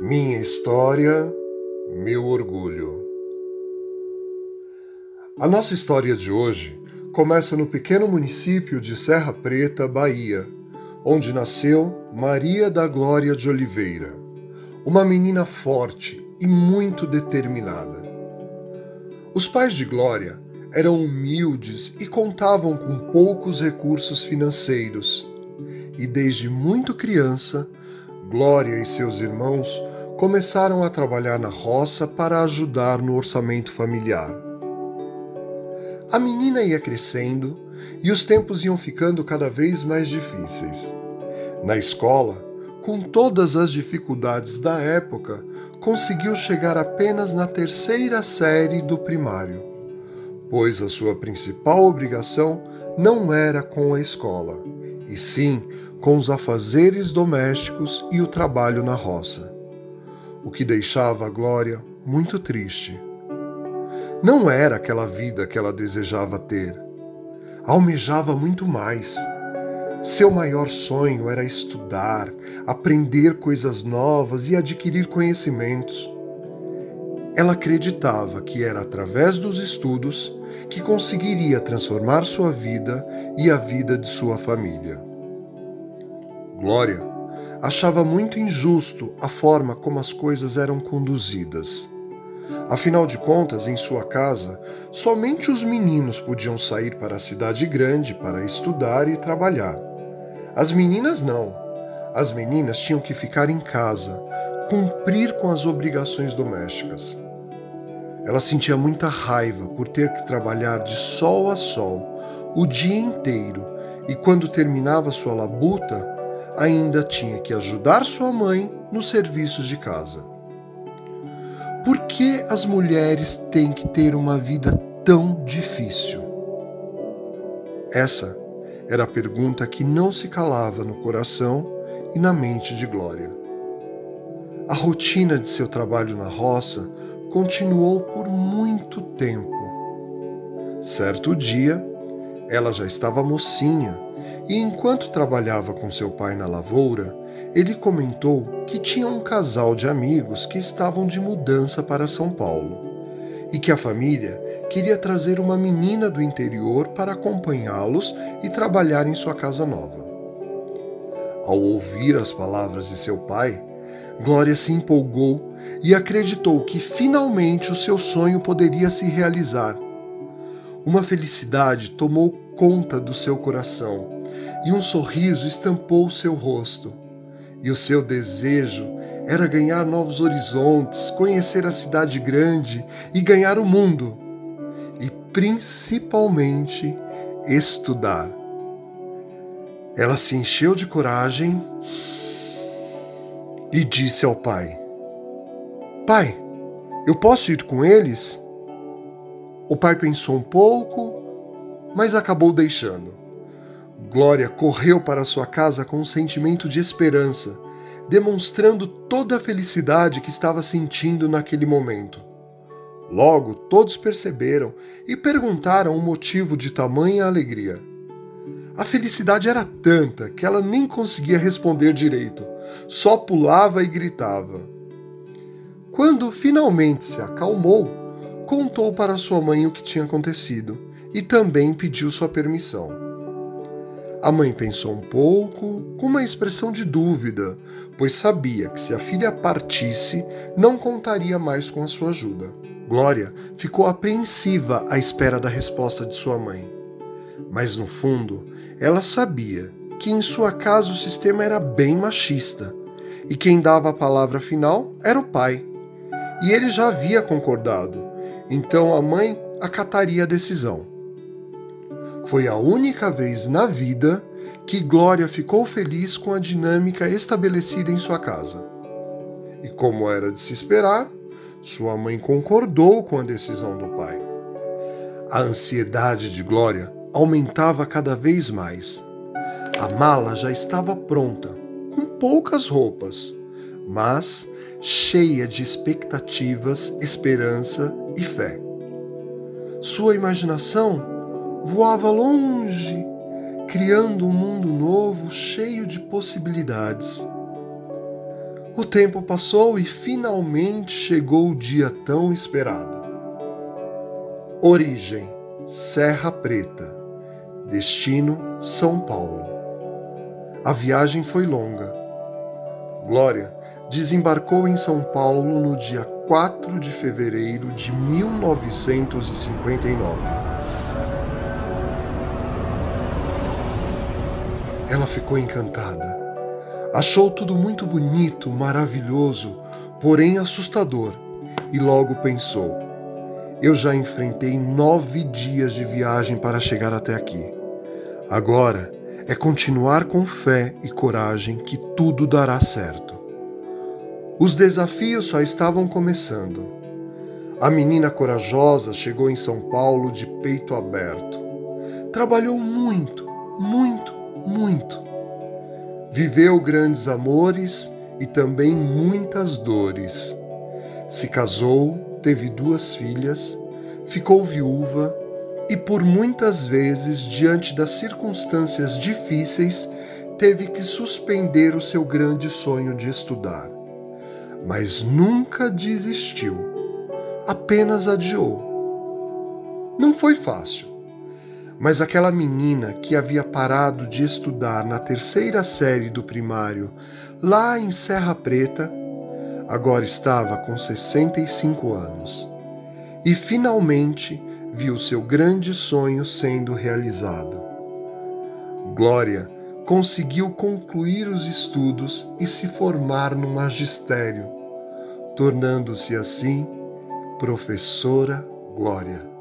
Minha história, meu orgulho. A nossa história de hoje começa no pequeno município de Serra Preta, Bahia, onde nasceu Maria da Glória de Oliveira, uma menina forte e muito determinada. Os pais de Glória eram humildes e contavam com poucos recursos financeiros, e desde muito criança, Glória e seus irmãos começaram a trabalhar na roça para ajudar no orçamento familiar. A menina ia crescendo e os tempos iam ficando cada vez mais difíceis. Na escola, com todas as dificuldades da época, conseguiu chegar apenas na terceira série do primário, pois a sua principal obrigação não era com a escola, e sim com os afazeres domésticos e o trabalho na roça, o que deixava a Glória muito triste. Não era aquela vida que ela desejava ter. Almejava muito mais. Seu maior sonho era estudar, aprender coisas novas e adquirir conhecimentos. Ela acreditava que era através dos estudos que conseguiria transformar sua vida e a vida de sua família. Glória achava muito injusto a forma como as coisas eram conduzidas. Afinal de contas, em sua casa, somente os meninos podiam sair para a cidade grande para estudar e trabalhar. As meninas não. As meninas tinham que ficar em casa, cumprir com as obrigações domésticas. Ela sentia muita raiva por ter que trabalhar de sol a sol, o dia inteiro, e quando terminava sua labuta, ainda tinha que ajudar sua mãe nos serviços de casa. Por que as mulheres têm que ter uma vida tão difícil? Essa era a pergunta que não se calava no coração e na mente de Glória. A rotina de seu trabalho na roça continuou por muito tempo. Certo dia, ela já estava mocinha e enquanto trabalhava com seu pai na lavoura, ele comentou que tinha um casal de amigos que estavam de mudança para São Paulo e que a família queria trazer uma menina do interior para acompanhá-los e trabalhar em sua casa nova. Ao ouvir as palavras de seu pai, Glória se empolgou e acreditou que finalmente o seu sonho poderia se realizar. Uma felicidade tomou conta do seu coração e um sorriso estampou seu rosto. E o seu desejo era ganhar novos horizontes, conhecer a cidade grande e ganhar o mundo. E principalmente estudar. Ela se encheu de coragem e disse ao pai: Pai, eu posso ir com eles? O pai pensou um pouco, mas acabou deixando. Glória correu para sua casa com um sentimento de esperança, demonstrando toda a felicidade que estava sentindo naquele momento. Logo, todos perceberam e perguntaram o motivo de tamanha alegria. A felicidade era tanta que ela nem conseguia responder direito, só pulava e gritava. Quando finalmente se acalmou, contou para sua mãe o que tinha acontecido e também pediu sua permissão. A mãe pensou um pouco, com uma expressão de dúvida, pois sabia que se a filha partisse, não contaria mais com a sua ajuda. Glória ficou apreensiva à espera da resposta de sua mãe. Mas no fundo, ela sabia que em sua casa o sistema era bem machista e quem dava a palavra final era o pai. E ele já havia concordado, então a mãe acataria a decisão. Foi a única vez na vida que Glória ficou feliz com a dinâmica estabelecida em sua casa. E como era de se esperar, sua mãe concordou com a decisão do pai. A ansiedade de Glória aumentava cada vez mais. A mala já estava pronta, com poucas roupas, mas cheia de expectativas, esperança e fé. Sua imaginação voava longe, criando um mundo novo cheio de possibilidades. O tempo passou e finalmente chegou o dia tão esperado. Origem: Serra Preta. Destino: São Paulo. A viagem foi longa. Glória desembarcou em São Paulo no dia 4 de fevereiro de 1959. Ela ficou encantada. Achou tudo muito bonito, maravilhoso, porém assustador, e logo pensou: eu já enfrentei nove dias de viagem para chegar até aqui. Agora é continuar com fé e coragem que tudo dará certo. Os desafios só estavam começando. A menina corajosa chegou em São Paulo de peito aberto. Trabalhou muito, muito, muito. Viveu grandes amores e também muitas dores. Se casou, teve duas filhas, ficou viúva e por muitas vezes, diante das circunstâncias difíceis, teve que suspender o seu grande sonho de estudar mas nunca desistiu, apenas adiou. Não foi fácil, mas aquela menina que havia parado de estudar na terceira série do primário, lá em Serra Preta, agora estava com 65 anos e finalmente viu seu grande sonho sendo realizado. Glória conseguiu concluir os estudos e se formar no magistério, tornando-se assim professora Glória.